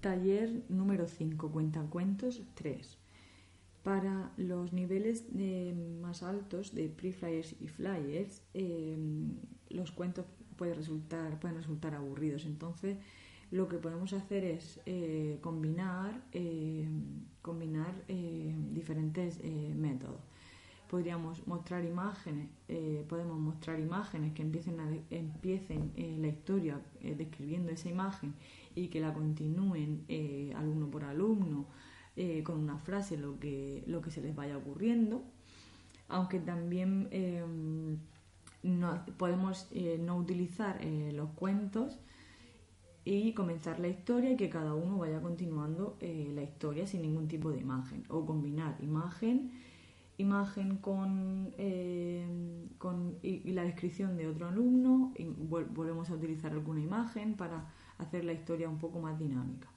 Taller número 5, cuentacuentos 3. Para los niveles eh, más altos de pre-flyers y flyers, eh, los cuentos pueden resultar, pueden resultar aburridos. Entonces, lo que podemos hacer es eh, combinar, combinar diferentes métodos. Podríamos mostrar imágenes, podemos mostrar imágenes que empiecen, empiecen la historia describiendo esa imagen y que la continúen eh, alumno por alumno eh, con una frase lo que, lo que se les vaya ocurriendo, aunque también em, podemos eh, no utilizar los cuentos y comenzar la historia y que cada uno vaya continuando la historia sin ningún tipo de imagen o combinar imagen imagen con, con y, la descripción de otro alumno y volvemos a utilizar alguna imagen para hacer la historia un poco más dinámica.